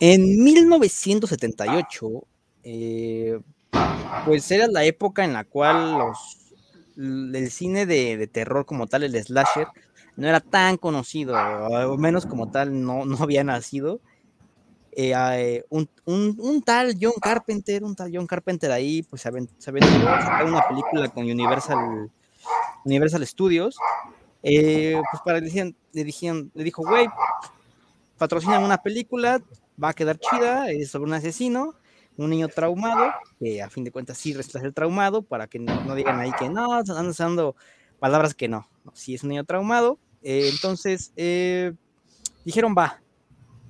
En 1978, eh, pues era la época en la cual los, el cine de, terror como tal, el slasher, no era tan conocido, o menos como tal no, no había nacido. Eh, eh, un, tal John Carpenter, un tal John Carpenter ahí, pues se aventuró a una película con Universal, Universal Studios. Eh, pues para le, le, dijeron, le dijo, güey, patrocinan una película, va a quedar chida, es sobre un asesino, un niño traumado, que a fin de cuentas sí resulta ser traumado, para que no, digan ahí que no, están usando palabras que no, si es un niño traumado. entonces, dijeron, va,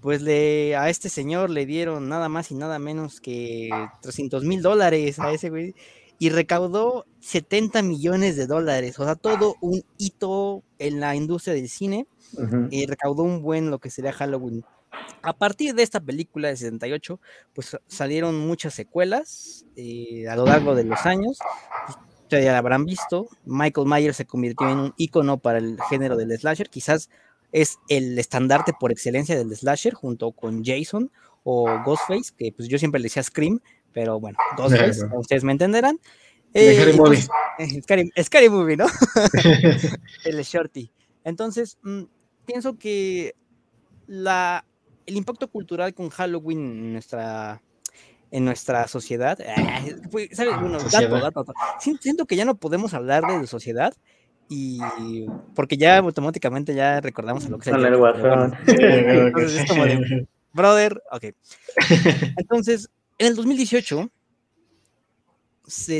pues le, a este señor le dieron nada más y nada menos que 300 mil dólares a ese güey y recaudó 70 millones de dólares, o sea, todo un hito en la industria del cine y recaudó un buen lo que sería Halloween. A partir de esta película de 78, pues salieron muchas secuelas eh, a lo largo de los años. ya la habrán visto. Michael Myers se convirtió en un icono para el género del slasher. Quizás es el estandarte por excelencia del slasher junto con Jason o Ghostface, que pues yo siempre le decía Scream, pero bueno, Ghostface, ustedes me entenderán. Eh, scary, movie. scary, Movie, ¿no? el Shorty. Entonces, mm, pienso que la, el impacto cultural con Halloween en nuestra, en nuestra sociedad, ¿sabes? Bueno, dato, dato, siento que ya no podemos hablar de sociedad, y porque ya automáticamente ya recordamos a lo que se brother, ok. Entonces, en el 2018,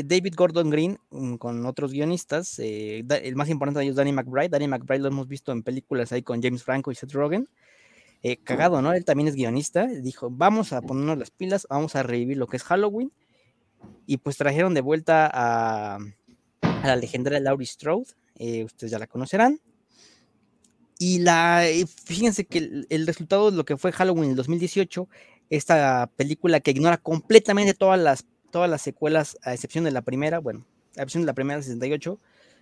David Gordon Green, mm, con otros guionistas, eh, el más importante de ellos, Danny McBride. Danny McBride lo hemos visto en películas ahí con James Franco y Seth Rogen. Eh, cagado, ¿no? Él también es guionista. Dijo, vamos a ponernos las pilas, vamos a revivir lo que es Halloween. Y pues trajeron de vuelta a, a la legendaria Laurie Strode, eh, ustedes ya la conocerán. Y la, eh, fíjense que el, resultado de lo que fue Halloween en 2018, esta película que ignora completamente todas las, todas las secuelas, a excepción de la primera, bueno, a excepción de la primera, 68,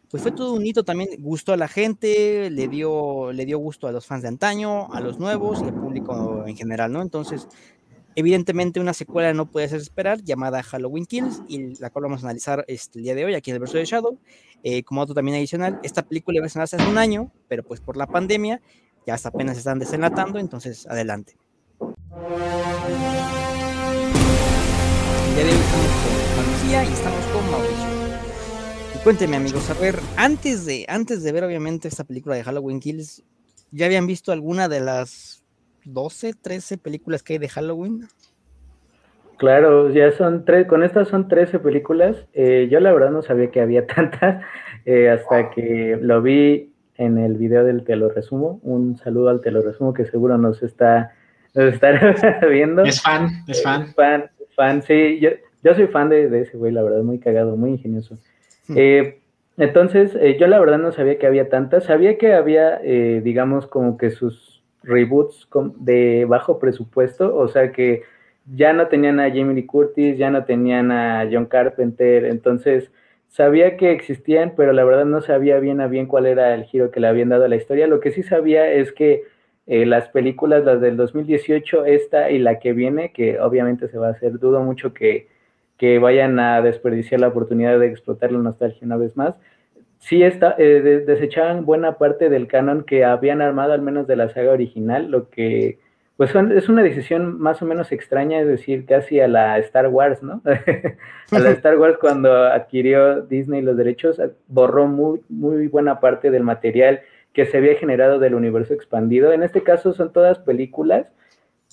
pues fue todo un hito también, gustó a la gente, le dio, le dio gusto a los fans de antaño, a los nuevos y al público en general, ¿no? Entonces, Evidentemente una secuela no puede ser esperar, llamada Halloween Kills, y la cual vamos a analizar este, el día de hoy aquí en el verso de Shadow. Eh, como otro también adicional, esta película iba a estrenarse hace un año, pero pues por la pandemia ya hasta apenas están desenlatando, entonces adelante. El día de hoy estamos con Lucía y estamos con Mauricio. Cuénteme amigos, a ver, antes de, antes de ver obviamente esta película de Halloween Kills, ¿ya habían visto alguna de las 12, 13 películas que hay de Halloween. Claro, ya son tres, con estas son 13 películas. Eh, yo la verdad no sabía que había tantas eh, hasta que lo vi en el video del Te lo resumo. Un saludo al Te lo resumo que seguro nos está, nos está viendo. Es fan, es eh, fan. fan, fan, sí, yo, soy fan de, ese güey, la verdad, muy cagado, muy ingenioso. Hmm. entonces, yo la verdad no sabía que había tantas. Sabía que había, digamos, como que sus reboots de bajo presupuesto, o sea que ya no tenían a Jamie Lee Curtis, ya no tenían a John Carpenter, entonces sabía que existían, pero la verdad no sabía bien a bien cuál era el giro que le habían dado a la historia. Lo que sí sabía es que eh, las películas, las del 2018, esta y la que viene, que obviamente se va a hacer, dudo mucho que, que vayan a desperdiciar la oportunidad de explotar la nostalgia una vez más sí está, eh, desechaban buena parte del canon que habían armado, al menos de la saga original, lo que pues es una decisión más o menos extraña, es decir, casi a la Star Wars, ¿no? a la Star Wars cuando adquirió Disney los derechos, borró muy, muy buena parte del material que se había generado del universo expandido. En este caso son todas películas,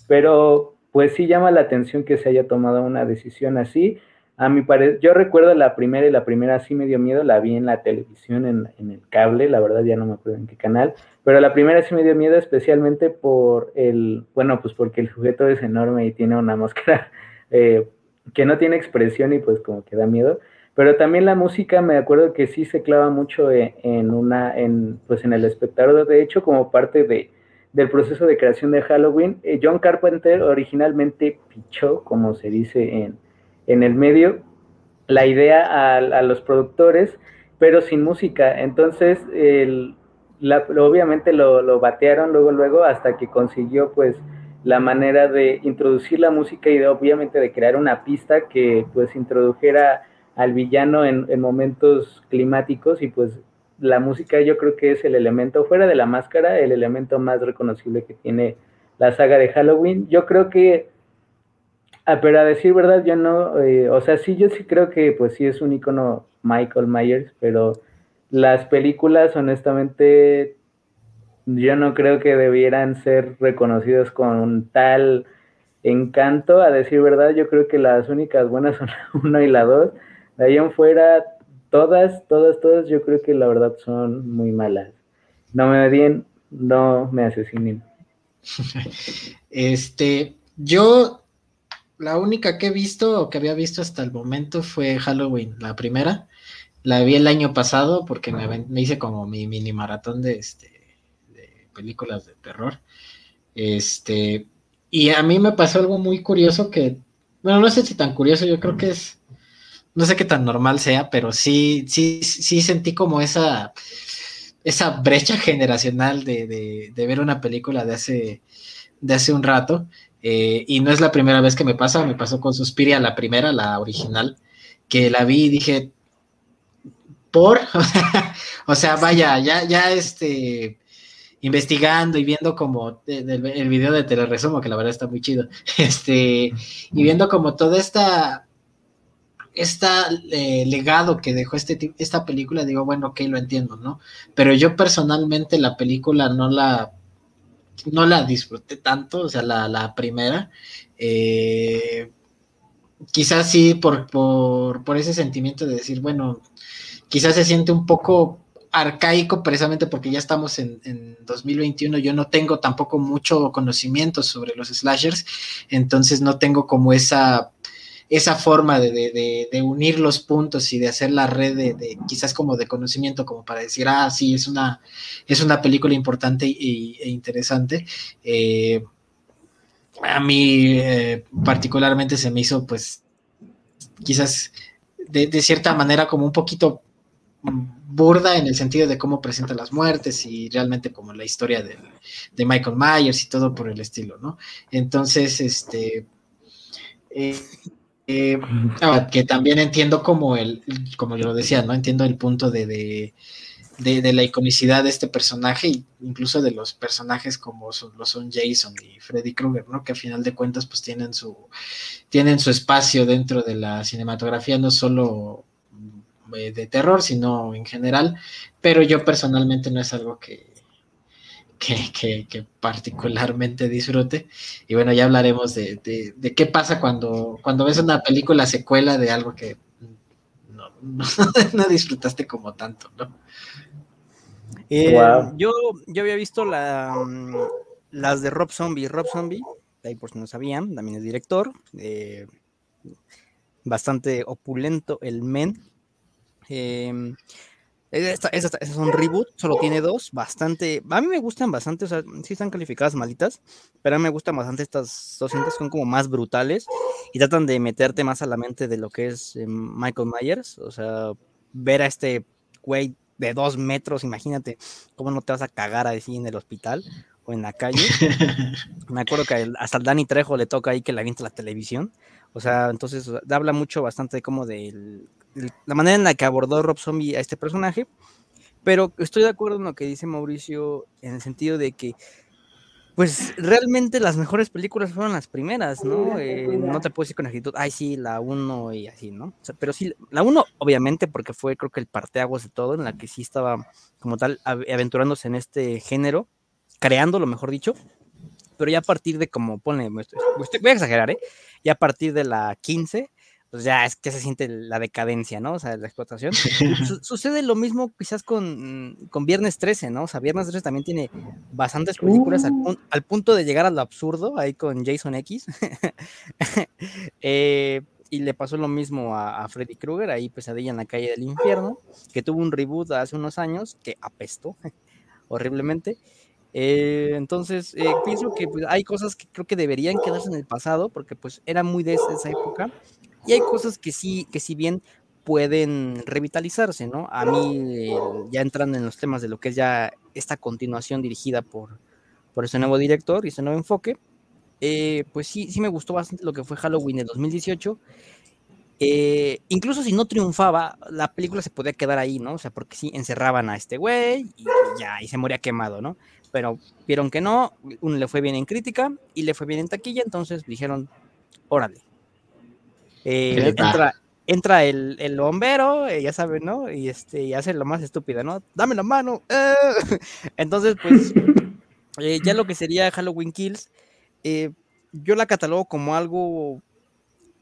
pero pues sí llama la atención que se haya tomado una decisión así. A mi parecer, yo recuerdo la primera y la primera sí me dio miedo, la vi en la televisión, en, el cable, la verdad ya no me acuerdo en qué canal, pero la primera sí me dio miedo especialmente por el, bueno, pues porque el sujeto es enorme y tiene una máscara eh, que no tiene expresión y pues como que da miedo, pero también la música me acuerdo que sí se clava mucho en, una, en, pues en el espectador, de hecho como parte de, del proceso de creación de Halloween, eh, John Carpenter originalmente pichó, como se dice en en el medio la idea a, los productores, pero sin música. Entonces, el, obviamente lo, batearon luego, luego, hasta que consiguió, pues, la manera de introducir la música y de, obviamente de crear una pista que pues introdujera al villano en, en, momentos climáticos y pues la música yo creo que es el elemento, fuera de la máscara, el elemento más reconocible que tiene la saga de Halloween. Yo creo que, ah, pero a decir verdad, yo no, eh, o sea, sí, yo sí creo que pues sí es un icono Michael Myers, pero las películas honestamente yo no creo que debieran ser reconocidos con tal encanto. A decir verdad, yo creo que las únicas buenas son la 1 y la 2. De ahí en fuera, todas, todas, todas, yo creo que la verdad son muy malas. No me odien, no me asesinen. este, yo, la única que he visto o que había visto hasta el momento fue Halloween, la primera. La vi el año pasado porque me, me hice como mi mini maratón de este películas de terror. Este, y a mí me pasó algo muy curioso que, bueno, no sé si tan curioso, yo creo que es, no sé qué tan normal sea, pero sí, sí, sí sentí como esa, esa brecha generacional de, ver una película de hace, de hace un rato. Eh, y no es la primera vez que me pasa, me pasó con Suspiria, la primera, la original, que la vi y dije, por, o sea, vaya, ya, ya este, investigando y viendo como el, video de Te resumo, que la verdad está muy chido, este, y viendo como toda esta, esta eh, legado que dejó este, esta película, digo, bueno, ok, lo entiendo, ¿no? Pero yo personalmente la película no la, no la disfruté tanto, o sea, la, la primera, eh, quizás sí por, por, por ese sentimiento de decir, bueno, quizás se siente un poco arcaico precisamente porque ya estamos en, 2021, yo no tengo tampoco mucho conocimiento sobre los slashers, entonces no tengo como esa, esa forma de, unir los puntos y de hacer la red de, quizás como de conocimiento, como para decir, ah, sí, es una, es una película importante e interesante. Eh, a mí eh, particularmente se me hizo pues quizás de cierta manera como un poquito burda en el sentido de cómo presenta las muertes y realmente como la historia de, Michael Myers y todo por el estilo, ¿no? Entonces, este, eh, eh, ah, que también entiendo como el, como yo lo decía, ¿no? Entiendo el punto de, de, la iconicidad de este personaje, incluso de los personajes como son, lo son Jason y Freddy Krueger, ¿no? Que a final de cuentas pues tienen su, tienen su espacio dentro de la cinematografía, no solo eh, de terror, sino en general, pero yo personalmente no es algo que, que, particularmente disfrute. Y bueno, ya hablaremos de, qué pasa cuando, cuando ves una película secuela de algo que no, no, disfrutaste como tanto, ¿no? Eh, yo, yo había visto la, mm, las de Rob Zombie. Rob Zombie, ahí por si no sabían, también es director. Eh, bastante opulento el men. Eh, esta, es un reboot, solo tiene dos, bastante, a mí me gustan bastante, o sea, sí están calificadas malitas, pero a mí me gustan bastante estas dos cintas, son como más brutales y tratan de meterte más a la mente de lo que es eh, Michael Myers, o sea, ver a este güey de dos metros, imagínate, cómo no te vas a cagar así en el hospital o en la calle. me acuerdo que hasta el Danny Trejo le toca ahí que le avienta la televisión, o sea, entonces habla mucho bastante como del la manera en la que abordó Rob Zombie a este personaje, pero estoy de acuerdo en lo que dice Mauricio en el sentido de que pues realmente las mejores películas fueron las primeras, ¿no? Eh, no te puedo decir con actitud, ay, sí, la 1 y así, ¿no? pero sí, la 1, obviamente, porque fue creo que el parteaguas de todo, en la que sí estaba como tal aventurándose en este género, creando, lo mejor dicho, pero ya a partir de como, pone, voy a exagerar, ¿eh? Ya a partir de la 15, pues ya es que se siente la decadencia, ¿no? O sea, la explotación. sucede lo mismo quizás con, con, Viernes 13, ¿no? O sea, Viernes 13 también tiene bastantes películas uh. al, punto de llegar a lo absurdo, ahí con Jason X. Eh, y le pasó lo mismo a, Freddy Krueger, ahí Pesadilla en la calle del infierno, que tuvo un reboot hace unos años que apestó horriblemente. Eh, entonces, eh, pienso que pues, hay cosas que creo que deberían quedarse en el pasado, porque pues era muy de esa época, y hay cosas que sí, que si bien pueden revitalizarse, ¿no? A mí, ya entrando en los temas de lo que es ya esta continuación dirigida por, por ese nuevo director y ese nuevo enfoque, eh, pues sí, sí me gustó bastante lo que fue Halloween de 2018. Eh, incluso si no triunfaba, la película se podía quedar ahí, ¿no? O sea, porque sí encerraban a este güey y, ya, y se moría quemado, ¿no? Pero vieron que no, uno le fue bien en crítica y le fue bien en taquilla, entonces dijeron, órale. Eh, entra, entra el, el bombero, eh, ya saben, ¿no? Y este, y hace lo más estúpido, ¿no? Dame la mano. Entonces, pues, ya lo que sería Halloween Kills, yo la catalogo como algo,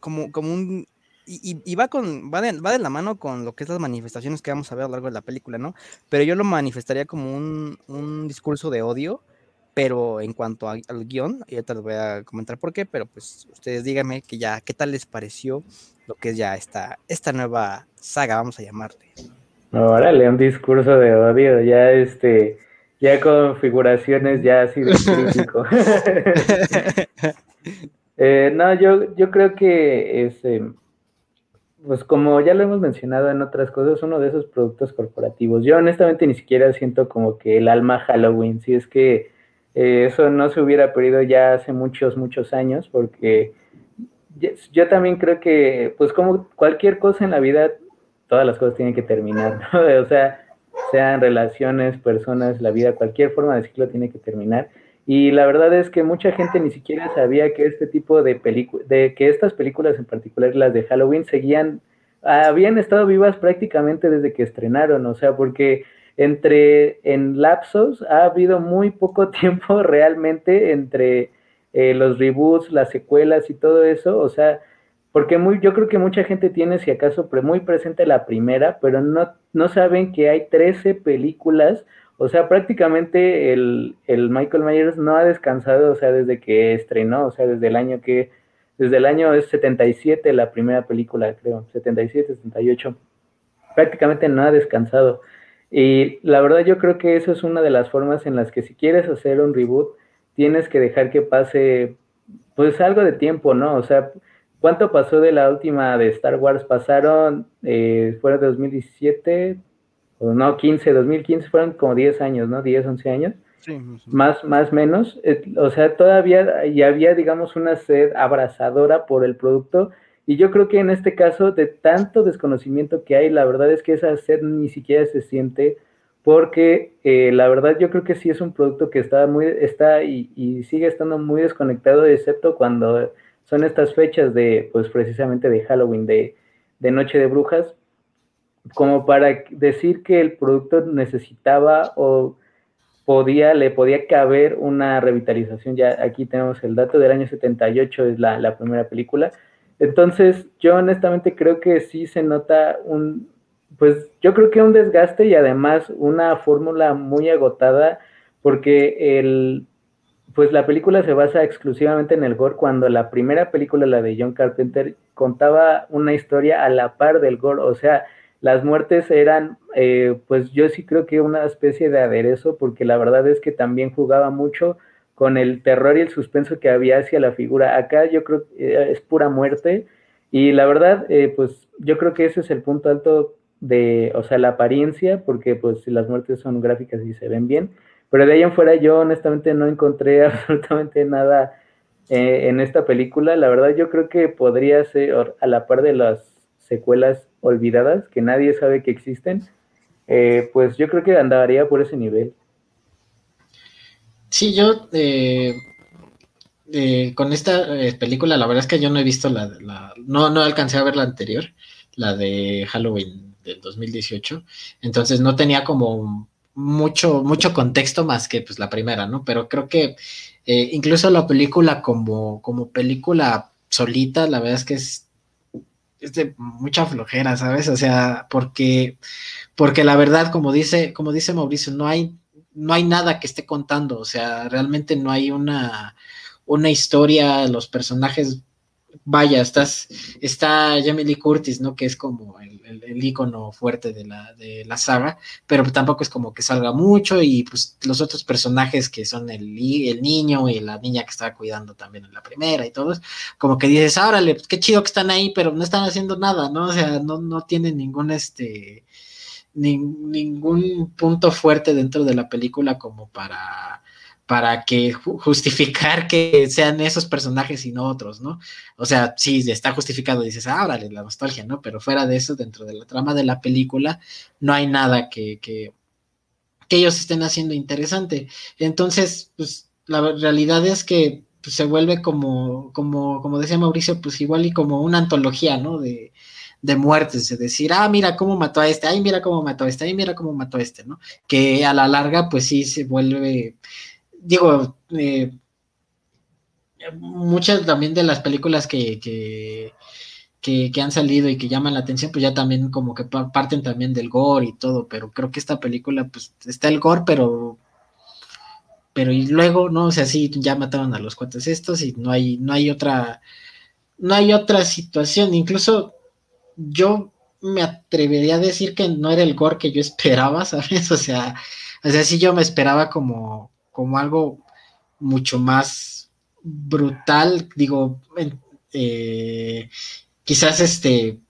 como, como un y, va con va de, va de, la mano con lo que es las manifestaciones que vamos a ver a lo largo de la película, ¿no? Pero yo lo manifestaría como un, un discurso de odio, pero en cuanto al guion, ya te lo voy a comentar por qué, pero pues ustedes díganme que ya, ¿qué tal les pareció lo que es ya esta, esta nueva saga, vamos a llamarle? Órale, un discurso de odio, ya este, ya con figuraciones ya así de crítico. eh, no, yo, yo creo que este pues como ya lo hemos mencionado en otras cosas, uno de esos productos corporativos. Yo honestamente ni siquiera siento como que el alma Halloween, si es que eh, eso no se hubiera perdido ya hace muchos, muchos años, porque yo también creo que, pues como cualquier cosa en la vida, todas las cosas tienen que terminar, ¿no? O sea, sean relaciones, personas, la vida, cualquier forma de ciclo tiene que terminar. Y la verdad es que mucha gente ni siquiera sabía que este tipo de películas, de que estas películas en particular, las de Halloween, seguían, habían estado vivas prácticamente desde que estrenaron, o sea, porque entre en lapsos ha habido muy poco tiempo realmente entre eh, los reboots, las secuelas y todo eso, o sea, porque muy, yo creo que mucha gente tiene, si acaso, muy presente la primera, pero no, no saben que hay 13 películas o sea, prácticamente el, Michael Myers no ha descansado, o sea, desde que estrenó, o sea, desde el año que, desde el año es 77 la primera película, creo, 77, 78. Prácticamente no ha descansado. Y la verdad yo creo que eso es una de las formas en las que si quieres hacer un reboot, tienes que dejar que pase, pues algo de tiempo, ¿no? O sea, ¿cuánto pasó de la última de Star Wars? Pasaron, eh, de 2017, o no, 15, 2015 fueron como 10 años, ¿no? 10, 11 años. Sí, Más, más, menos. Eh, o sea, todavía ya había, digamos, una sed abrazadora por el producto. Y yo creo que en este caso, de tanto desconocimiento que hay, la verdad es que esa sed ni siquiera se siente, porque eh, la verdad yo creo que sí es un producto que está muy, está y, y, sigue estando muy desconectado, excepto cuando son estas fechas de, pues precisamente de Halloween, de, de Noche de Brujas, como para decir que el producto necesitaba o podía, le podía caber una revitalización. Ya aquí tenemos el dato del año 78, es la, la primera película. Entonces, yo honestamente creo que sí se nota un, pues yo creo que un desgaste y además una fórmula muy agotada, porque el, pues la película se basa exclusivamente en el gore, cuando la primera película, la de John Carpenter, contaba una historia a la par del gore, o sea, las muertes eran, eh, pues yo sí creo que una especie de aderezo, porque la verdad es que también jugaba mucho con el terror y el suspenso que había hacia la figura. Acá yo creo que eh, es pura muerte y la verdad, eh, pues yo creo que ese es el punto alto de, o sea, la apariencia, porque pues las muertes son gráficas y se ven bien, pero de ahí en fuera yo honestamente no encontré absolutamente nada en esta película. La verdad yo creo que podría ser a la par de las secuelas olvidadas que nadie sabe que existen, eh, pues yo creo que andaría por ese nivel. Sí, yo eh, eh, con esta película, la verdad es que yo no he visto la, la, no, no alcancé a ver la anterior, la de Halloween del 2018, entonces no tenía como mucho, mucho contexto más que pues la primera, ¿no? Pero creo que incluso la película como, como película solita, la verdad es que es es de mucha flojera, ¿sabes? O sea, porque, porque la verdad, como dice, como dice Mauricio, no hay, no hay nada que esté contando, o sea, realmente no hay una, una historia, los personajes vaya, estás, está Jamie Lee Curtis, ¿no? Que es como el, el, ícono fuerte de la, de la saga, pero tampoco es como que salga mucho y pues los otros personajes que son el, el niño y la niña que estaba cuidando también en la primera y todos, como que dices, órale, pues qué chido que están ahí, pero no están haciendo nada, ¿no? O sea, no, no tienen ningún, este, ningún punto fuerte dentro de la película como para para que justificar que sean esos personajes y no otros, ¿no? O sea, sí, está justificado, dices, ah, órale, la nostalgia, ¿no? Pero fuera de eso, dentro de la trama de la película, no hay nada que, que, ellos estén haciendo interesante. Entonces, pues la realidad es que pues, se vuelve como, como, como decía Mauricio, pues igual y como una antología, ¿no? De, de muertes, de decir, ah, mira cómo mató a este, ay, mira cómo mató a este, ay, mira cómo mató a este, ¿no? Que a la larga, pues sí se vuelve, digo, eh, muchas también de las películas que, que, que, han salido y que llaman la atención, pues ya también como que parten también del gore y todo, pero creo que esta película, pues está el gore, pero pero y luego, no, o sea, sí, ya mataron a los cuates estos y no hay, no hay otra, no hay otra situación, incluso yo me atrevería a decir que no era el gore que yo esperaba, ¿sabes? O sea, o sea, sí yo me esperaba como, como algo mucho más brutal, digo, eh, quizás este,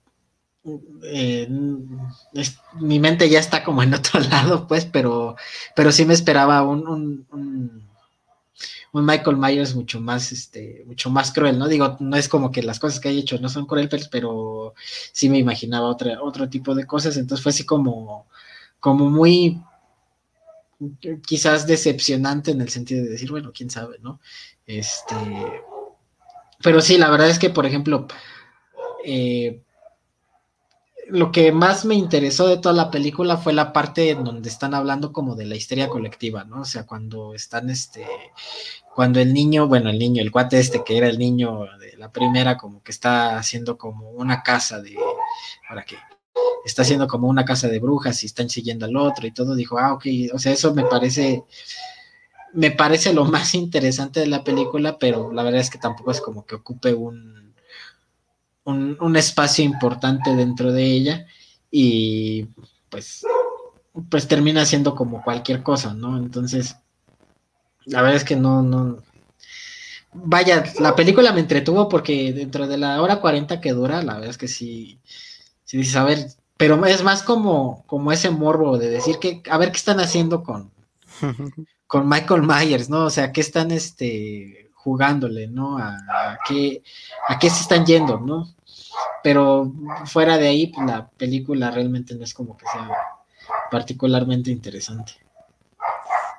eh, mi mente ya está como en otro lado, pues, pero, pero sí me esperaba un, un, Michael Myers mucho más, este, mucho más cruel, ¿no? Digo, no es como que las cosas que haya hecho no son crueles, pero sí me imaginaba otra, otro tipo de cosas, entonces fue así como, como muy, quizás decepcionante en el sentido de decir, bueno, quién sabe, ¿no? Este, pero sí, la verdad es que, por ejemplo, eh, lo que más me interesó de toda la película fue la parte en donde están hablando como de la histeria colectiva, ¿no? O sea, cuando están, este, cuando el niño, bueno, el niño, el cuate este que era el niño de la primera, como que está haciendo como una casa de, ¿para qué? Está haciendo como una casa de brujas y están siguiendo al otro y todo, dijo, ah, ok, o sea, eso me parece, me parece lo más interesante de la película, pero la verdad es que tampoco es como que ocupe un un, espacio importante dentro de ella y pues, pues termina siendo como cualquier cosa, ¿no? Entonces, la verdad es que no, no. Vaya, la película me entretuvo porque dentro de la hora 40 que dura, la verdad es que sí, sí dices, a ver, pero es más como, como ese morbo de decir que, a ver qué están haciendo con, con Michael Myers, ¿no? O sea, qué están este jugándole, ¿no? A, qué, a qué se están yendo, ¿no? pero fuera de ahí, pues, la película realmente no es como que sea particularmente interesante.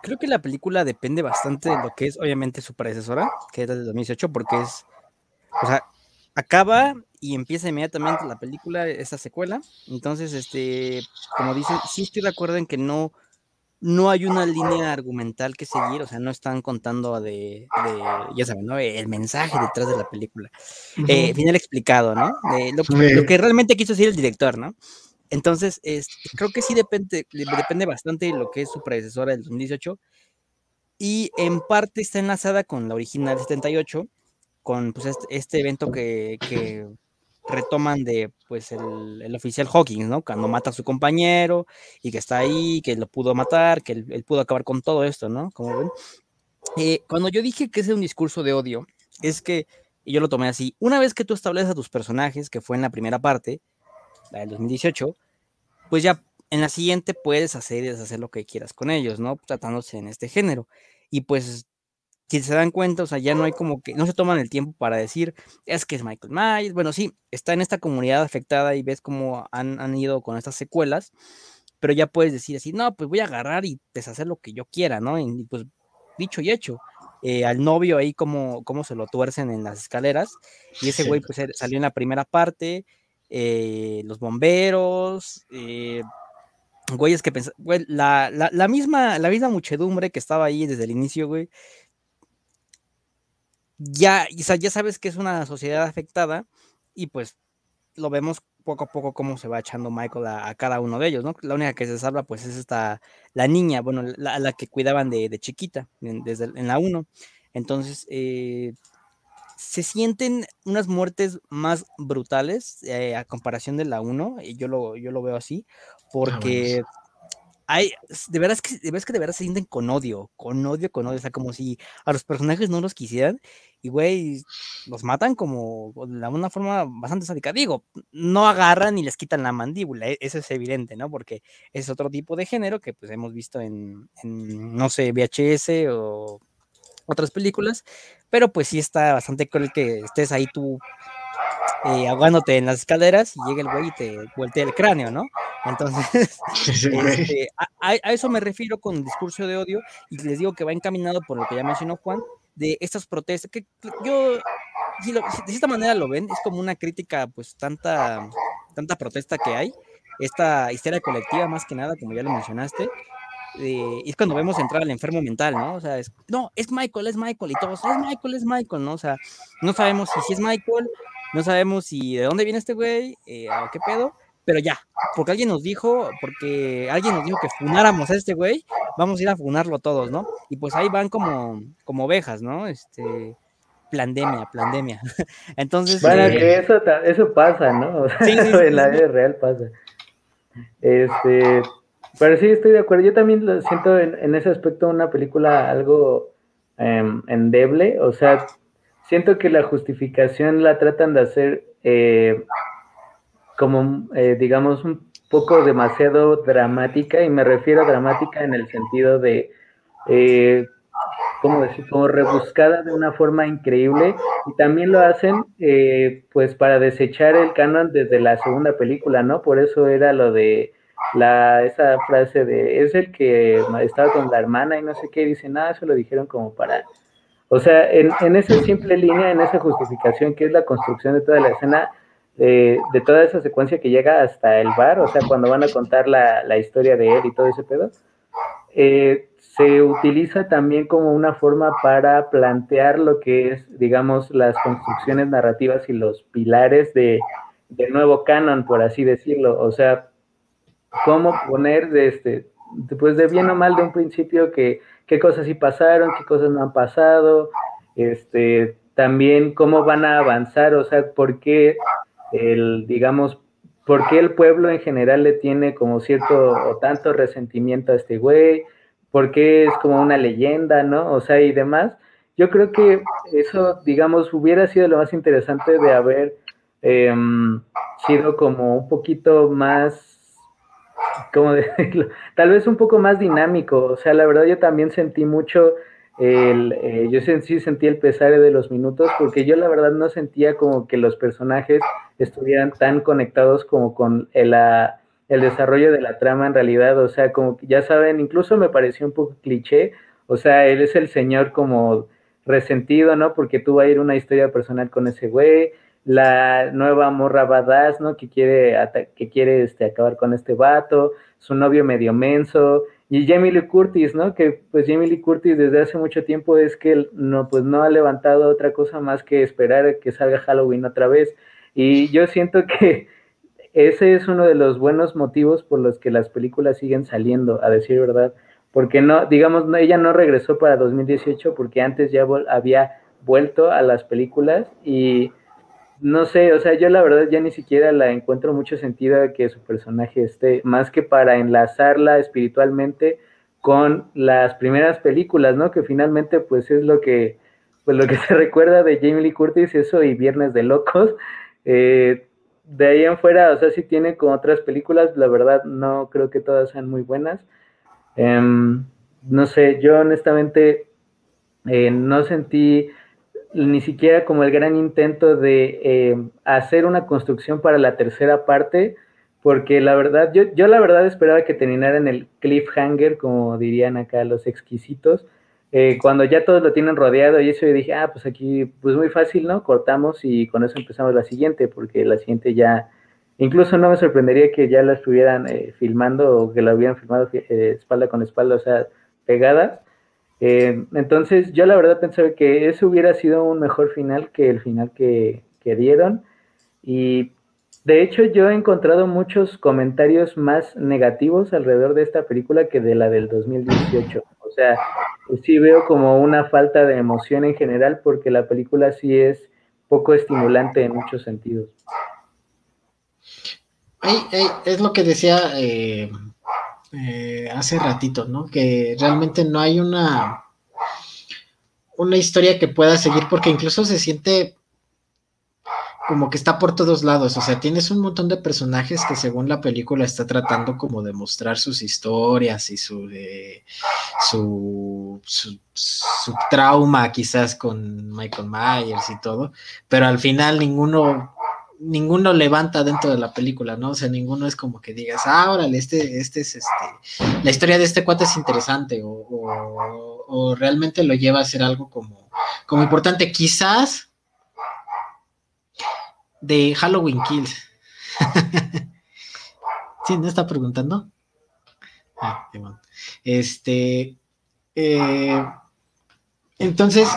Creo que la película depende bastante de lo que es, obviamente, su predecesora, que era de 2018, porque es, o sea, acaba y empieza inmediatamente la película, esa secuela. Entonces, este, como dicen, sí estoy de acuerdo en que no, no hay una línea argumental que seguir, o sea, no están contando de, ya saben, ¿no? El mensaje detrás de la película. Eh, final explicado, ¿no? lo, que realmente quiso decir el director, ¿no? Entonces, creo que sí depende, depende bastante de lo que es su predecesora del 2018 y en parte está enlazada con la original 78, con pues, este, este evento que, retoman de pues el, oficial Hawkins, ¿no? Cuando mata a su compañero y que está ahí, que lo pudo matar, que él, pudo acabar con todo esto, ¿no? Como ven. Eh, cuando yo dije que es un discurso de odio, es que, y yo lo tomé así, una vez que tú estableces a tus personajes, que fue en la primera parte, la del 2018, pues ya en la siguiente puedes hacer y deshacer lo que quieras con ellos, ¿no? Tratándose en este género. Y pues si se dan cuenta, o sea, ya no hay como que, no se toman el tiempo para decir, es que es Michael Myers, bueno, sí, está en esta comunidad afectada y ves cómo han, ido con estas secuelas, pero ya puedes decir así, no, pues voy a agarrar y deshacer lo que yo quiera, ¿no? Y pues dicho y hecho. Eh, al novio ahí como, como se lo tuercen en las escaleras, y ese güey pues salió en la primera parte, eh, los bomberos, eh, güeyes que pensaban, la, la, la, misma, la misma muchedumbre que estaba ahí desde el inicio, güey, ya, ya sabes que es una sociedad afectada y pues lo vemos poco a poco cómo se va echando Michael a, cada uno de ellos, ¿no? La única que se salva pues es esta, la niña, bueno, la, la que cuidaban de, de chiquita, en, desde en la 1. Entonces, eh, se sienten unas muertes más brutales eh, a comparación de la 1, y yo lo, yo lo veo así, ah, porque de verdad es que de verdad, que de verdad se sienten con odio, con odio, con odio, o sea, como si a los personajes no los quisieran y, güey, los matan como de una forma bastante sádica. Digo, no agarran y les quitan la mandíbula, e, eso es evidente, ¿no? Porque es otro tipo de género que pues hemos visto en, en no sé, VHS o otras películas, pero pues sí está bastante cruel que estés ahí tú eh, ahogándote en las escaleras y llega el güey y te voltea el cráneo, ¿no? Entonces, este, a, eso me refiero con discurso de odio y les digo que va encaminado por lo que ya mencionó Juan, de estas protestas, que yo, si, de esta manera lo ven, es como una crítica, pues tanta, tanta protesta que hay, esta histeria colectiva más que nada, como ya lo mencionaste, y es cuando vemos entrar al enfermo mental, ¿no? O sea, es, no, es Michael, es Michael, y todos, es Michael, es Michael, ¿no? O sea, no sabemos si, si es Michael, no sabemos si de dónde viene este güey, eh, qué pedo, pero ya, porque alguien nos dijo, porque alguien nos dijo que funáramos a este güey, vamos a ir a funarlo todos, ¿no? Y pues ahí van como, como ovejas, ¿no? Este, plandemia, plandemia. Entonces. Bueno, eh, que eso, eso pasa, ¿no? sí, sí, en la vida real pasa. Este, pero sí, estoy de acuerdo. Yo también lo siento en, ese aspecto una película algo em, endeble. O sea, siento que la justificación la tratan de hacer eh, como, eh, digamos, un poco demasiado dramática. Y me refiero a dramática en el sentido de, eh, ¿cómo decir? Como rebuscada de una forma increíble. Y también lo hacen, eh, pues, para desechar el canon desde la segunda película, ¿no? Por eso era lo de la, esa frase de es el que estaba con la hermana y no sé qué, dice, nada, eso lo dijeron como para, o sea, en, en esa simple línea, en esa justificación que es la construcción de toda la escena, de toda esa secuencia que llega hasta el bar, o sea, cuando van a contar la, la historia de él y todo ese pedo, eh, se utiliza también como una forma para plantear lo que es, digamos, las construcciones narrativas y los pilares de, de nuevo canon, por así decirlo. O sea, cómo poner de este, pues de bien o mal de un principio que qué cosas sí pasaron, qué cosas no han pasado, este, también cómo van a avanzar, o sea, por qué el, digamos, por qué el pueblo en general le tiene como cierto o tanto resentimiento a este güey, por qué es como una leyenda, ¿no? O sea, y demás. Yo creo que eso, digamos, hubiera sido lo más interesante de haber em, sido como un poquito más ¿cómo decirlo? Tal vez un poco más dinámico. O sea, la verdad yo también sentí mucho el, eh, yo sí sentí el pesar de los minutos porque yo la verdad no sentía como que los personajes estuvieran tan conectados como con el, el desarrollo de la trama en realidad. O sea, como ya saben, incluso me pareció un poco cliché. O sea, él es el señor como resentido, ¿no? Porque tuvo a ir una historia personal con ese güey la nueva morra badass, ¿no? Que quiere, que quiere este, acabar con este vato, su novio medio menso, y Jamie Lee Curtis, ¿no? Que pues Jamie Lee Curtis desde hace mucho tiempo es que no, pues no ha levantado otra cosa más que esperar que salga Halloween otra vez. Y yo siento que ese es uno de los buenos motivos por los que las películas siguen saliendo, a decir verdad. Porque no, digamos, no, ella no regresó para 2018 porque antes ya había vuelto a las películas y no sé, o sea, yo la verdad ya ni siquiera la encuentro mucho sentido que su personaje esté, más que para enlazarla espiritualmente con las primeras películas, ¿no? Que finalmente pues es lo que, pues lo que se recuerda de Jamie Lee Curtis, eso y Viernes de Locos. Eh, de ahí en fuera, o sea, si tiene con otras películas, la verdad no creo que todas sean muy buenas. Em, no sé, yo honestamente eh, no sentí ni siquiera como el gran intento de eh, hacer una construcción para la tercera parte, porque la verdad, yo, yo la verdad esperaba que terminara en el cliffhanger, como dirían acá los exquisitos, eh, cuando ya todos lo tienen rodeado y eso yo dije, ah, pues aquí, pues muy fácil, ¿no? Cortamos y con eso empezamos la siguiente, porque la siguiente ya, incluso no me sorprendería que ya la estuvieran eh, filmando o que la hubieran filmado espalda con espalda, o sea, pegadas eh, entonces, yo la verdad pensaba que eso hubiera sido un mejor final que el final que, dieron. Y de hecho, yo he encontrado muchos comentarios más negativos alrededor de esta película que de la del 2018. O sea, sí veo como una falta de emoción en general porque la película sí es poco estimulante en muchos sentidos. es lo que decía eh, eh, hace ratito, ¿no? Que realmente no hay una, una historia que pueda seguir, porque incluso se siente como que está por todos lados, o sea, tienes un montón de personajes que según la película está tratando como de mostrar sus historias y su, su, su, trauma quizás con Michael Myers y todo, pero al final ninguno ninguno levanta dentro de la película, ¿no? O sea, ninguno es como que digas, ah, órale, este, este es este, la historia de este cuate es interesante o, realmente lo lleva a ser algo como, como importante. Quizás de Halloween Kills. ¿Sí? ¿No está preguntando? Ah, este. Eh, entonces,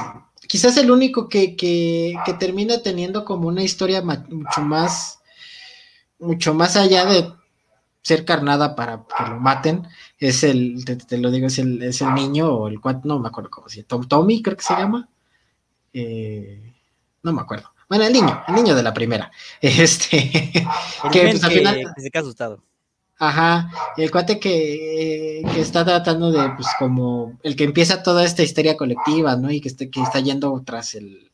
quizás el único que, que, termina teniendo como una historia mucho más. Mucho más allá de ser carnada para que lo maten, es el, te, lo digo, es el, es el niño o el cuate, no me acuerdo cómo se llama, Tommy creo que se llama. Eh, no me acuerdo. Bueno, el niño, el niño de la primera. Este, que pues, al final. se queda asustado. Ajá, el cuate que, que, está tratando de, pues, como el que empieza toda esta histeria colectiva, ¿no? Y que, está, que está yendo tras el,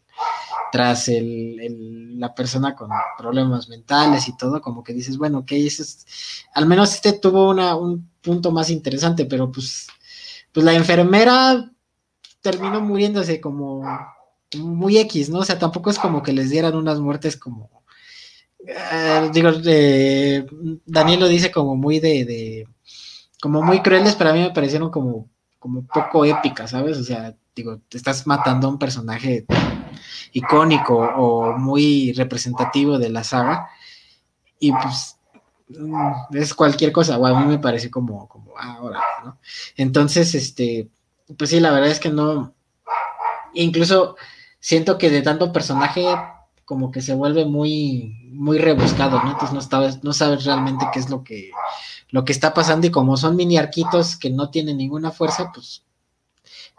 tras el, la persona con problemas mentales y todo, como que dices, bueno, ok, es, al menos este tuvo una, un punto más interesante, pero pues, pues la enfermera terminó muriéndose como muy X, ¿no? O sea, tampoco es como que les dieran unas muertes como, eh, digo, Daniel lo dice como muy de, como muy crueles, pero a mí me parecieron como, como poco épicas, ¿sabes? O sea, digo, te estás matando a un personaje icónico o muy representativo de la saga y pues mm, es cualquier cosa, o a mí me parece como, como, ahora, ¿no? Entonces, este, pues sí, la verdad es que no, incluso siento que de tanto personaje como que se vuelve muy, muy rebuscado, ¿no? Entonces no sabes, no sabes realmente qué es lo que, lo que está pasando y como son mini arquitos que no tienen ninguna fuerza, pues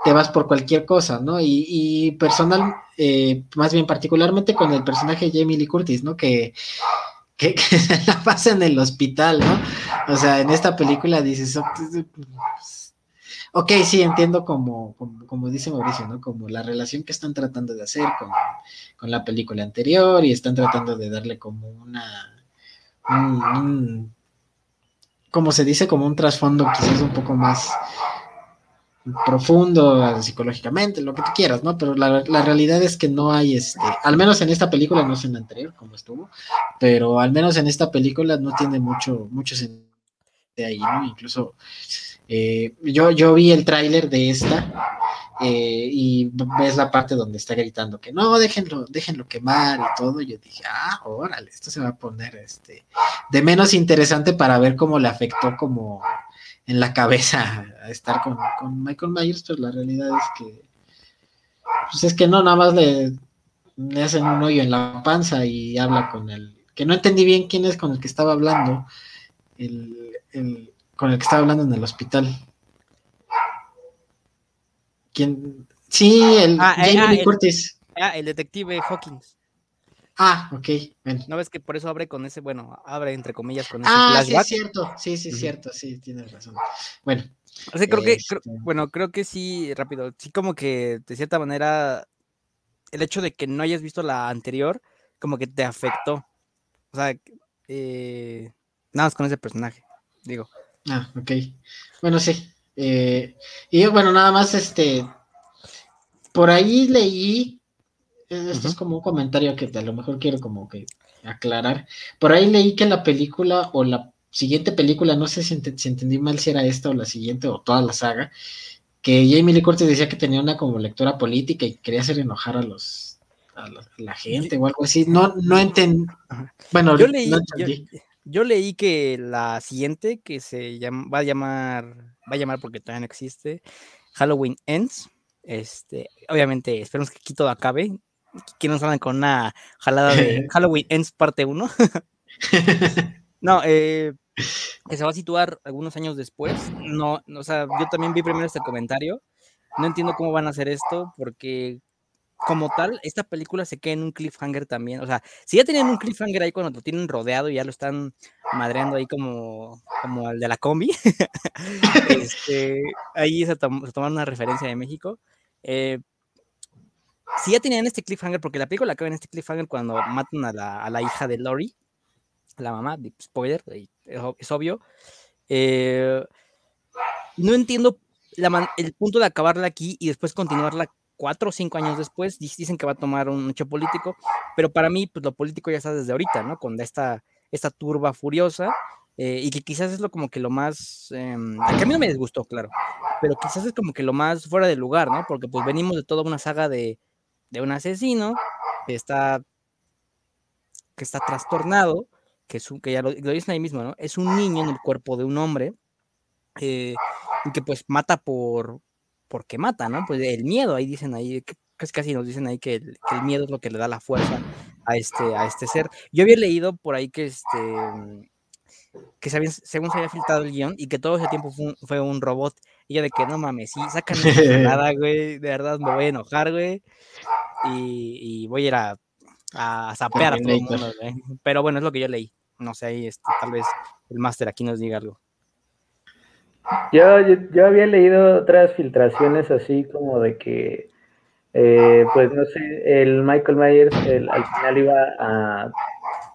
te vas por cualquier cosa, ¿no? Y, personal, eh, más bien particularmente con el personaje Jamie Lee Curtis, ¿no? Que, que, se la pasa en el hospital, ¿no? O sea, en esta película dices, oh, pues, Ok, sí, entiendo como, como, dice Mauricio, ¿no? Como la relación que están tratando de hacer con, la película anterior y están tratando de darle como una, como se dice, como un trasfondo quizás un poco más profundo psicológicamente, lo que tú quieras, ¿no? Pero la, realidad es que no hay, este, al menos en esta película, no sé en la anterior como estuvo, pero al menos en esta película no tiene mucho, mucho sentido de ahí, ¿no? Incluso eh, yo, yo vi el tráiler de esta eh, y ves la parte donde está gritando que no, déjenlo, déjenlo quemar y todo. Yo dije, ah, órale, esto se va a poner este de menos interesante para ver cómo le afectó como en la cabeza a estar con, Michael Myers, pero la realidad es que pues es que no, nada más le, le hacen un hoyo en la panza y habla con el, que no entendí bien quién es con el que estaba hablando, el, el con el que estaba hablando en el hospital. ¿Quién? Sí, el ah, eh, ah, el. Ah, el detective Hawkins. Ah, ok. ¿No ves que por eso abre con ese, bueno, abre entre comillas con ese ah, sí, es cierto, sí, sí, es cierto, sí, tienes razón. Bueno. creo que, este bueno, creo que sí, rápido, sí como que de cierta manera el hecho de que no hayas visto la anterior, como que te afectó. O sea, eh, nada más con ese personaje, digo. Ah, ok. Bueno, sí. Eh, y bueno, nada más, este, por ahí leí, eh, esto es como un comentario que a lo mejor quiero como que aclarar. Por ahí leí que la película o la siguiente película, no sé si, entendí mal si era esta o la siguiente o toda la saga, que Jamie Lee Curtis decía que tenía una como lectura política y quería hacer enojar a los a la, gente o algo así. No, no entendí. Bueno, yo leí, yo leí que la siguiente, que se llama, va a llamar, va a llamar porque todavía no existe, Halloween Ends. Este, obviamente, esperemos que aquí todo acabe. Que nos salgan con una jalada de Halloween Ends parte 1. no, eh, que se va a situar algunos años después. No, o sea, yo también vi primero este comentario. No entiendo cómo van a hacer esto, porque como tal, esta película se queda en un cliffhanger también. O sea, si ya tenían un cliffhanger ahí cuando lo tienen rodeado y ya lo están madreando ahí como, como el de la combi, este, ahí se, tomaron una referencia de México. Eh, si ya tenían este cliffhanger, porque la película acaba en este cliffhanger cuando matan a la, a la hija de Lori, la mamá, spoiler, es obvio. Eh, no entiendo el punto de acabarla aquí y después continuarla cuatro o cinco años después. Dicen que va a tomar un hecho político, pero para mí, pues lo político ya está desde ahorita, ¿no? Con esta, esta turba furiosa. Eh, y que quizás es lo como que lo más, eh, que a mí no me disgustó, claro, pero quizás es como que lo más fuera de lugar, ¿no? Porque pues venimos de toda una saga de, de un asesino que está, que está trastornado, que, es un, que ya lo, dicen ahí mismo, ¿no? Es un niño en el cuerpo de un hombre eh, y que pues mata por, porque mata, ¿no? Pues el miedo, ahí dicen ahí, casi casi nos dicen ahí que el, que el, miedo es lo que le da la fuerza a este, a este ser. Yo había leído por ahí que este que se según se había filtrado el guion y que todo ese tiempo fue un, fue un robot. Y yo de que no mames, sí, sacan nada, güey, de verdad me voy a enojar, güey. Y, y voy a ir a, a zapear a todo el mundo, güey. Pero bueno, es lo que yo leí. No sé, ahí este, tal vez el máster aquí nos diga algo. Yo, yo, había leído otras filtraciones así como de que, eh, pues no sé, el Michael Myers al final iba a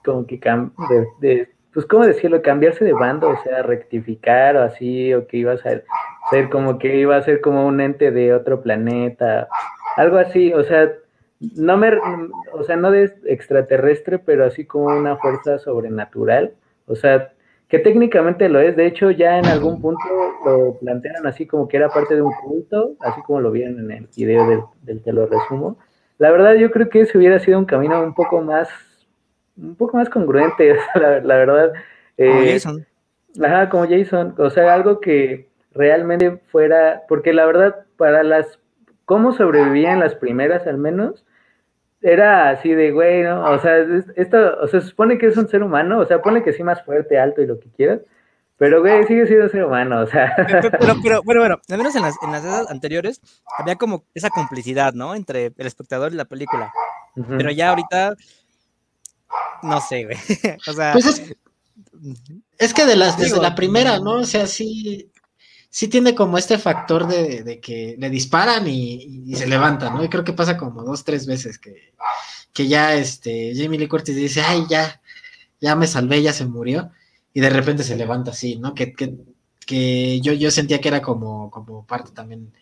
como que de, de, pues cómo decirlo, cambiarse de bando, o sea, rectificar o así, o que iba a ser, ser como que iba a ser como un ente de otro planeta, algo así, o sea, no me, o sea, no de extraterrestre, pero así como una fuerza sobrenatural, o sea, que técnicamente lo es, de hecho ya en algún punto lo plantearon así como que era parte de un culto, así como lo vieron en el video del, del te lo resumo. La verdad yo creo que ese hubiera sido un camino un poco más un poco más congruente, la, la verdad. como eh, Jason. Ajá, como Jason, o sea, algo que realmente fuera, porque la verdad, para las, cómo sobrevivían las primeras al menos, era así de, güey, ¿no? O sea, esto, o sea, se supone que es un ser humano, o sea, pone que sí más fuerte, alto y lo que quieras, pero, güey, sigue siendo ser humano, o sea. Pero, pero, pero bueno, bueno, al menos en las, en las edades anteriores había como esa complicidad, ¿no? Entre el espectador y la película. Pero ya ahorita no sé, güey. o sea. Pues es, que de las, desde la primera, ¿no? O sea, sí, sí tiene como este factor de, que le disparan y, se levanta, ¿no? Y creo que pasa como dos, tres veces que, que ya este Jamie Lee Curtis dice, ay, ya, ya me salvé, ya se murió. Y de repente se levanta así, ¿no? Que, que, que yo, yo sentía que era como, como parte también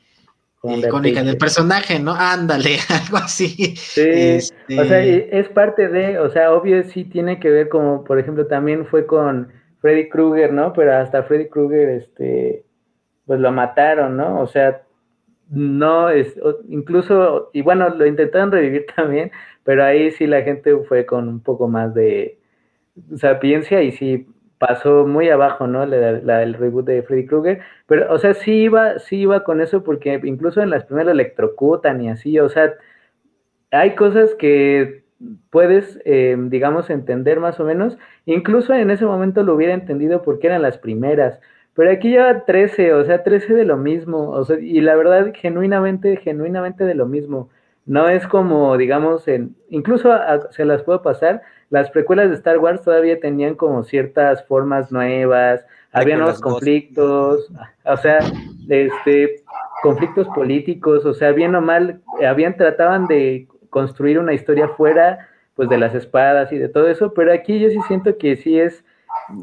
icónica del personaje, ¿no? Ándale, algo así. Sí, este o sea, es parte de, o sea, obvio sí tiene que ver como, por ejemplo, también fue con Freddy Krueger, ¿no? Pero hasta Freddy Krueger, este, pues lo mataron, ¿no? O sea, no, es, incluso, y bueno, lo intentaron revivir también, pero ahí sí la gente fue con un poco más de sapiencia y sí pasó muy abajo, ¿no? La, el reboot de Freddy Krueger, pero, o sea, sí iba, sí iba con eso porque incluso en las primeras electrocutan y así, o sea, hay cosas que puedes, eh, digamos, entender más o menos, incluso en ese momento lo hubiera entendido porque eran las primeras, pero aquí lleva 13, o sea, 13 de lo mismo, o sea, y la verdad, genuinamente, genuinamente de lo mismo. No es como, digamos, en, incluso se las puedo pasar, las precuelas de Star Wars todavía tenían como ciertas formas nuevas, había nuevos conflictos, o sea, este, conflictos políticos, o sea, bien o mal, habían, trataban de construir una historia fuera, pues, de las espadas y de todo eso, pero aquí yo sí siento que sí es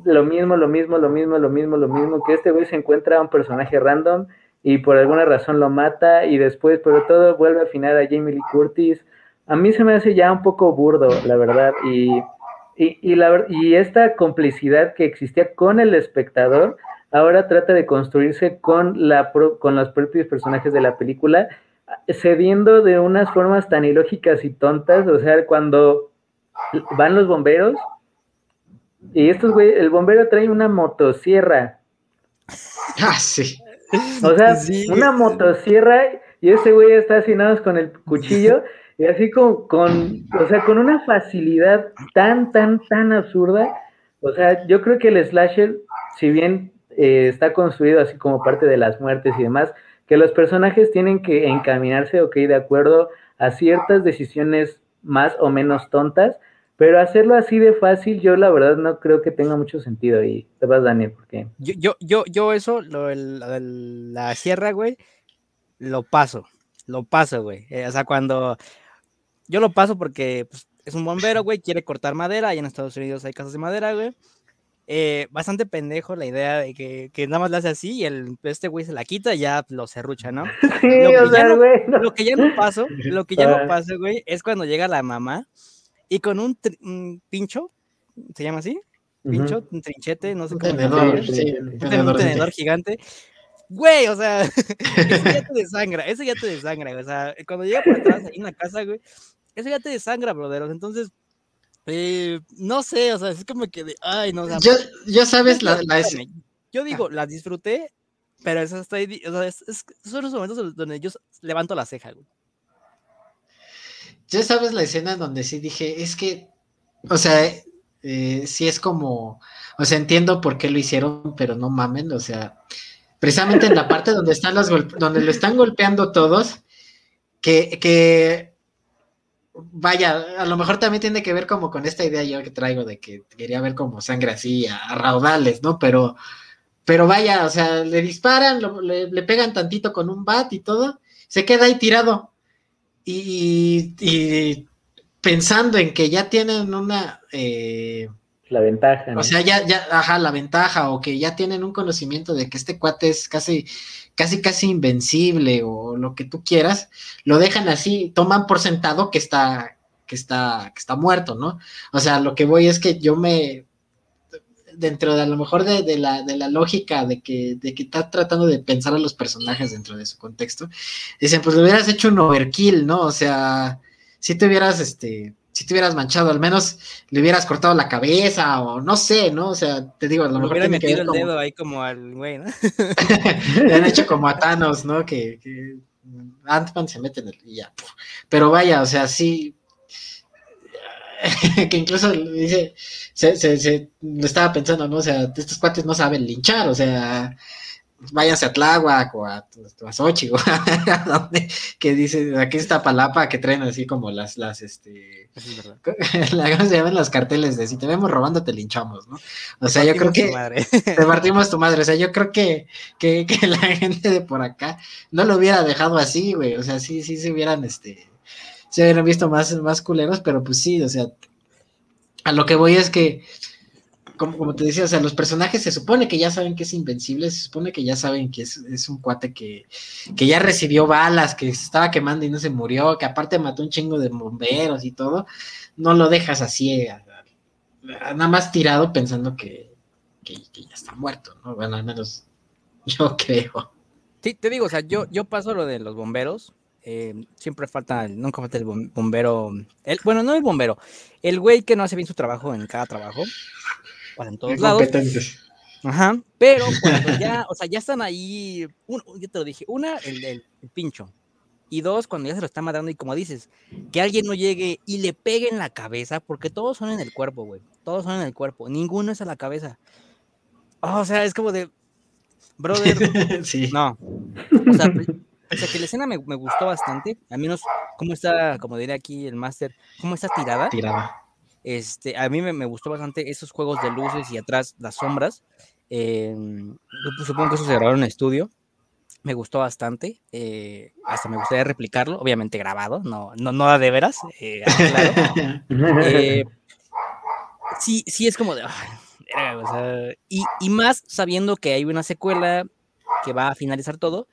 lo mismo, lo mismo, lo mismo, lo mismo, lo mismo, que este güey se encuentra a un personaje random y por alguna razón lo mata y después, pero todo vuelve a afinar a Jamie Lee Curtis. A mí se me hace ya un poco burdo, la verdad, y, y, la, y esta complicidad que existía con el espectador ahora trata de construirse con, la, con los propios personajes de la película, cediendo de unas formas tan ilógicas y tontas, o sea, cuando van los bomberos y estos güey, el bombero trae una motosierra. Ah, sí. O sea, una motosierra y ese güey está así con el cuchillo y así con, con, o sea, con una facilidad tan, tan, tan absurda. O sea, yo creo que el slasher, si bien eh, está construido así como parte de las muertes y demás, que los personajes tienen que encaminarse, ok, de acuerdo a ciertas decisiones más o menos tontas, pero hacerlo así de fácil, yo la verdad no creo que tenga mucho sentido. Y te vas, Daniel, ¿por qué? Yo, yo, yo, yo eso, lo, el, la sierra, güey, lo paso, lo paso, güey. Eh, o sea, cuando, yo lo paso porque pues, es un bombero, güey, quiere cortar madera, y en Estados Unidos hay casas de madera, güey. Eh, bastante pendejo la idea de que, que, nada más le hace así y el, este güey se la quita y ya lo cerrucha, ¿no? Sí, lo, o sea, no, güey. lo que ya no paso, lo que ya no pasa, güey, es cuando llega la mamá y con un, un pincho, ¿se llama así? Pincho, uh -huh. un trinchete, no sé un cómo tenedor, sí, sí, un tenedor, gigante. Güey, o sea, eso ya te desangra, eso ya te desangra, o sea, cuando llega por atrás ahí en la casa, güey, eso ya te desangra, broderos, entonces, eh, no sé, o sea, es como que de, ay, no, o sea, yo, yo sabes la, la es... Yo digo, las disfruté, pero eso está ahí, o sea, es, es, son los momentos donde yo levanto la ceja, güey. Ya sabes la escena donde sí dije, es que, o sea, eh, sí es como, o sea, entiendo por qué lo hicieron, pero no mamen, o sea, precisamente en la parte donde están los donde lo están golpeando todos, que, que, vaya, a lo mejor también tiene que ver como con esta idea yo que traigo de que quería ver como sangre así a, raudales, ¿no? Pero, pero vaya, o sea, le disparan, le, pegan tantito con un bat y todo, se queda ahí tirado. Y, y pensando en que ya tienen una... Eh, la ventaja. ¿no? O sea, ya, ya, ajá, la ventaja, o que ya tienen un conocimiento de que este cuate es casi, casi, casi invencible, o lo que tú quieras, lo dejan así, toman por sentado que está, que está, que está muerto, ¿no? O sea, lo que voy es que yo me, dentro de a lo mejor de, de, la, de la lógica de que, de que está tratando de pensar a los personajes dentro de su contexto, dicen, pues le hubieras hecho un overkill, ¿no? O sea, si te hubieras, este, si te hubieras manchado, al menos le hubieras cortado la cabeza o no sé, ¿no? O sea, te digo, a lo Me mejor tiene metido el como, dedo ahí como al güey, ¿no? le han hecho como a Thanos, ¿no? Que, que Ant-Man se mete en el y ya. puf. Pero vaya, o sea, sí, que incluso dice, se, se, se, lo estaba pensando, ¿no? O sea, estos cuates no saben linchar, o sea, váyanse a Tláhuac o a, a Xochitl, o a donde, que dice, aquí está Palapa, que traen así como las, las, este, es la, ¿cómo se llaman los carteles de si te vemos robando te linchamos, ¿no? O sea, yo creo que madre. te partimos tu madre, o sea, yo creo que, que, que la gente de por acá no lo hubiera dejado así, güey, o sea, sí, sí se hubieran, este, se hubieran visto más, más culeros, pero pues sí, o sea, a lo que voy es que, como, como te decía, o sea, los personajes se supone que ya saben que es invencible, se supone que ya saben que es, es un cuate que, que ya recibió balas, que se estaba quemando y no se murió, que aparte mató un chingo de bomberos y todo, no lo dejas así, a- nada más tirado pensando que, que, que ya está muerto, ¿no? Bueno, al menos yo creo. Sí, te digo, o sea, yo, yo paso lo de los bomberos. Eh, siempre falta, nunca falta el bom- bombero. El, bueno, no el bombero, el güey que no hace bien su trabajo en cada trabajo. Bueno, en todos lados. Ajá, pero cuando ya, o sea, ya están ahí, uno, yo te lo dije, una, el, el- el pincho, y dos, cuando ya se lo está matando y como dices, que alguien no llegue y le pegue en la cabeza, porque todos son en el cuerpo, güey, todos son en el cuerpo, ninguno es a la cabeza. o sea, es como de, brother, sí. no, o sea, pre- pese a que la escena me, me gustó bastante, al menos cómo está, como diría aquí el máster, cómo está tirada, Tirada. este, a mí me, me gustó bastante esos juegos de luces y atrás las sombras. eh, sup- supongo que eso se grabó en estudio. Me gustó bastante. eh, hasta me gustaría replicarlo, obviamente grabado, no, no, no de veras. eh, aclaro. Eh, sí, sí es como de. verga, o sea, y, y más sabiendo que hay una secuela que va a finalizar todo,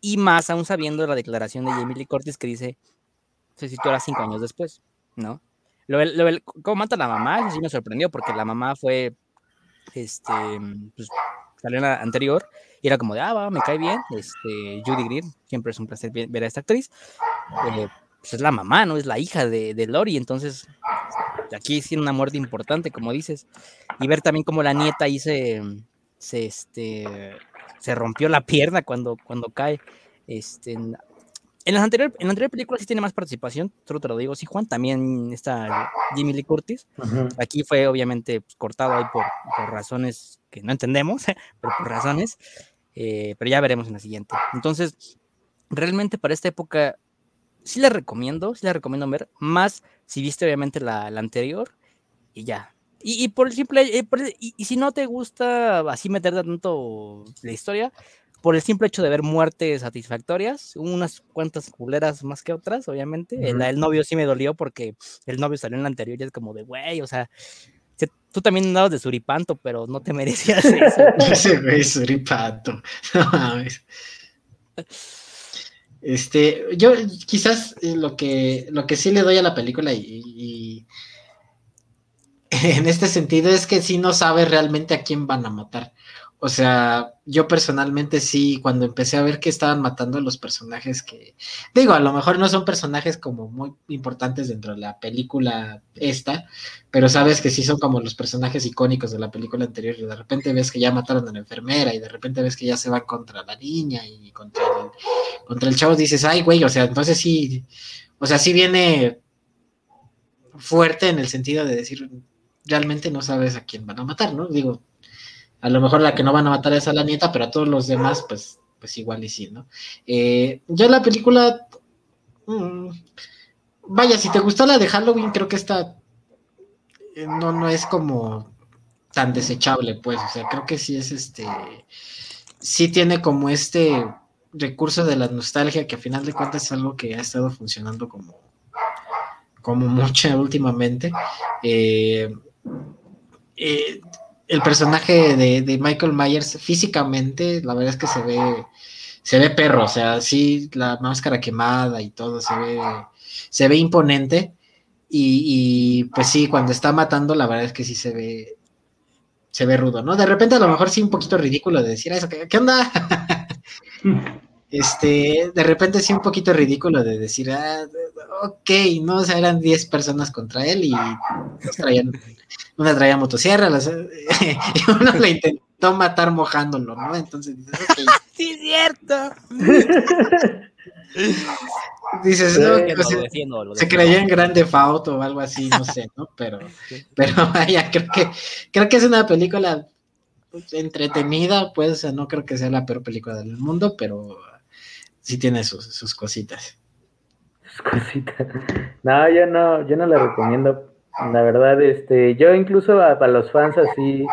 y más aún sabiendo la declaración de Jamie Lee Curtis que dice: se sitúa cinco años después, ¿no? Lo, lo del- cómo mata a la mamá, eso sí me sorprendió, porque la mamá fue. Este. Pues, salió en la anterior, y era como de, ah, va, me cae bien. Este, Judy Greer, siempre es un placer ver a esta actriz. eh, pues es la mamá, ¿no? Es la hija de, de Lori, entonces aquí sí una muerte importante, como dices. Y ver también como la nieta ahí se, se, este, se rompió la pierna cuando, cuando cae. Este, en, en, las anterior, en la anterior película sí tiene más participación, solo te lo digo, sí, Juan, también está Jimmy Lee Curtis. Ujú. Aquí fue obviamente pues, cortado ahí por, por razones que no entendemos, pero por razones, eh, pero ya veremos en la siguiente. Entonces, realmente para esta época sí la recomiendo, sí la recomiendo ver, más si viste obviamente la, la anterior y ya. Y, y por el simple, eh, por el- y, y si no te gusta así meterte tanto la historia, por el simple hecho de ver muertes satisfactorias, unas cuantas culeras más que otras, obviamente. el, el, novio sí me dolió porque el novio salió en la anterior y es como de, güey, o sea, tú también andabas de suripanto, pero no te merecías eso. Ese güey suripanto. Este, yo quizás eh, lo que, lo que sí le doy a la película y, en este sentido es que sí no sabe realmente a quién van a matar. O sea, yo personalmente sí, cuando empecé a ver que estaban matando los personajes que, digo, a lo mejor no son personajes como muy importantes dentro de la película esta, pero sabes que sí son como los personajes icónicos de la película anterior y de repente ves que ya mataron a la enfermera y de repente ves que ya se van contra la niña y contra el, contra el chavo, dices, ay, güey, o sea, entonces sí, o sea, sí viene fuerte en el sentido de decir, realmente no sabes a quién van a matar, ¿no? Digo, a lo mejor la que no van a matar es a la nieta, pero a todos los demás, pues, pues igual y sí, ¿no? Eh, ya la película. Mm, vaya, si te gustó la de Halloween, creo que esta eh, no, no es como tan desechable, pues. O sea, creo que sí es este. Sí tiene como este recurso de la nostalgia, que a final de cuentas es algo que ha estado funcionando como, como mucho últimamente. eh, eh el personaje de, Michael Myers físicamente, la verdad es que se ve, se ve perro, o sea, sí, la máscara quemada y todo, se ve, se ve imponente. Y, pues sí, cuando está matando, la verdad es que sí se ve, se ve rudo, ¿no? De repente a lo mejor sí un poquito ridículo de decir eso, ¿qué, onda? este, de repente sí un poquito ridículo de decir, ah, ok, no, o sea, eran 10 personas contra él y traían una traía motosierra, y uno le intentó matar mojándolo, ¿no? Entonces dices, Sí, es cierto. dices, no, pues, se creía en grande Fauto o algo así, no sé, ¿no? Pero, pero vaya, creo que, creo que es una película pues, entretenida, pues, no creo que sea la peor película del mundo, pero sí tiene sus, sus cositas. Sus cositas. No, yo no, yo no la recomiendo la verdad, este, yo incluso a, los fans así,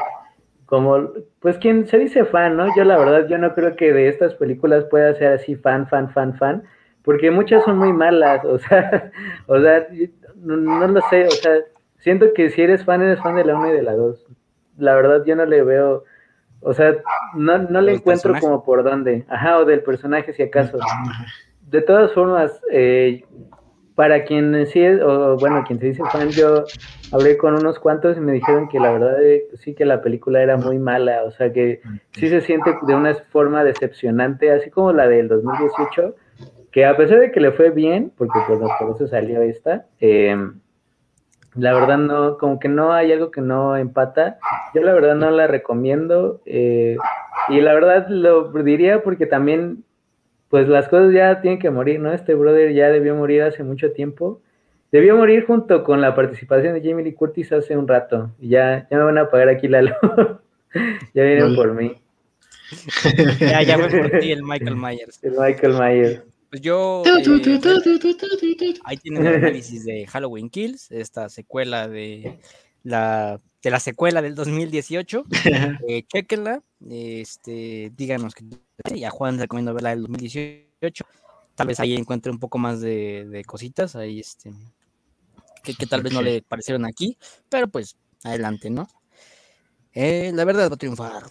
como, pues quien se dice fan, ¿no? Yo la verdad, yo no creo que de estas películas pueda ser así fan, fan, fan, fan, porque muchas son muy malas, o sea, o sea, no, lo sé, o sea, siento que si eres fan, eres fan de la 1 y de la 2. La verdad, yo no le veo, o sea, no, no le encuentro como por dónde, ajá, o del personaje si acaso. De todas formas, eh, para quien sí es, o bueno, quien se dice fan, yo hablé con unos cuantos y me dijeron que la verdad eh, sí que la película era muy mala, o sea que sí se siente de una forma decepcionante, así como la del 2018, que a pesar de que le fue bien, porque pues por eso salió esta, em, la verdad no, como que no hay algo que no empata, yo la verdad no la recomiendo, eh, y la verdad lo diría porque también pues las cosas ya tienen que morir, ¿no? Este brother ya debió morir hace mucho tiempo. Debió morir junto con la participación de Jamie Lee Curtis hace un rato. Y ya, ya me van a pagar aquí la luz. ya vienen por mí. ya, ya voy por ti el Michael Myers. El Michael Myers. Pues yo. Eh, ahí tienen el análisis de Halloween Kills, esta secuela de la de la secuela del 2018. eh, chequenla, este, díganos que y a Juan recomiendo verla del 2018. Tal vez ahí encuentre un poco más de, cositas ahí, este, que, tal vez no le parecieron aquí, pero pues adelante, ¿no? Eh, la verdad va a triunfar.